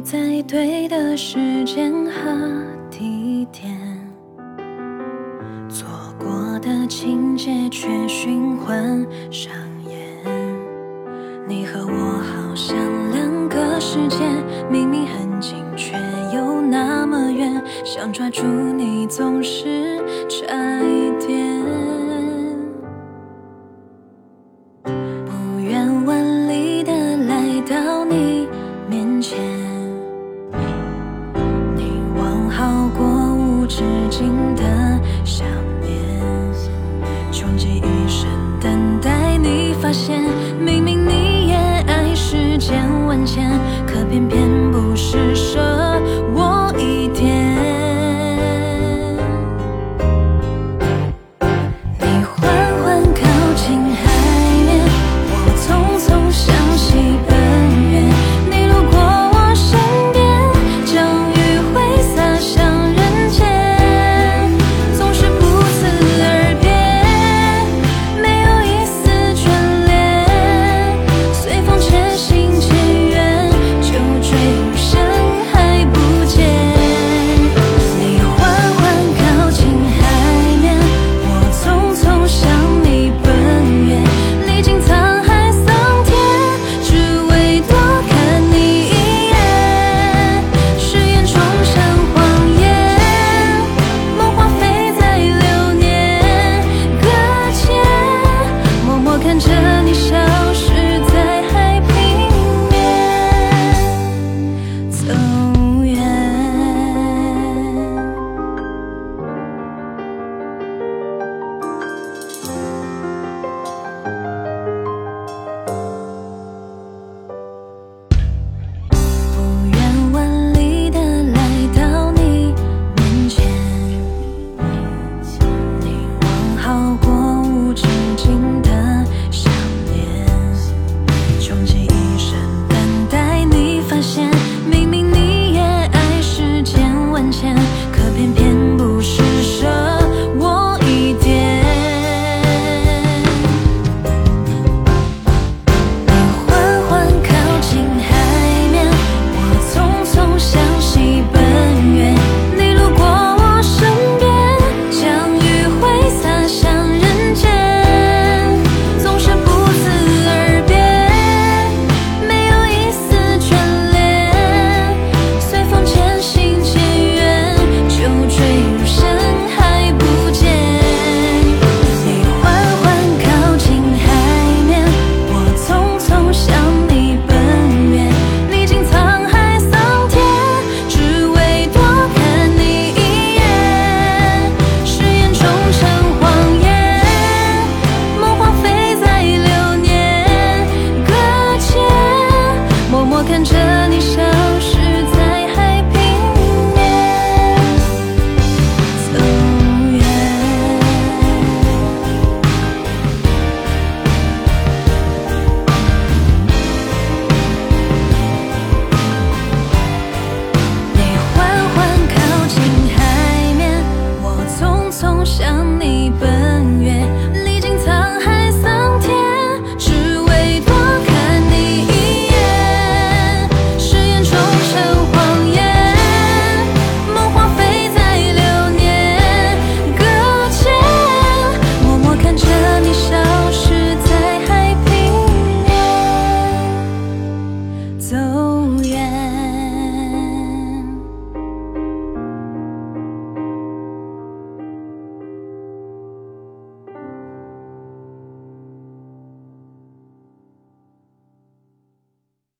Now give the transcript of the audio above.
在对的时间和地点，错过的情节却循环上演。你和我好像两个世界，明明很近，却又那么远。想抓住你，总是差一止境的想念，穷极一生等待你发现。这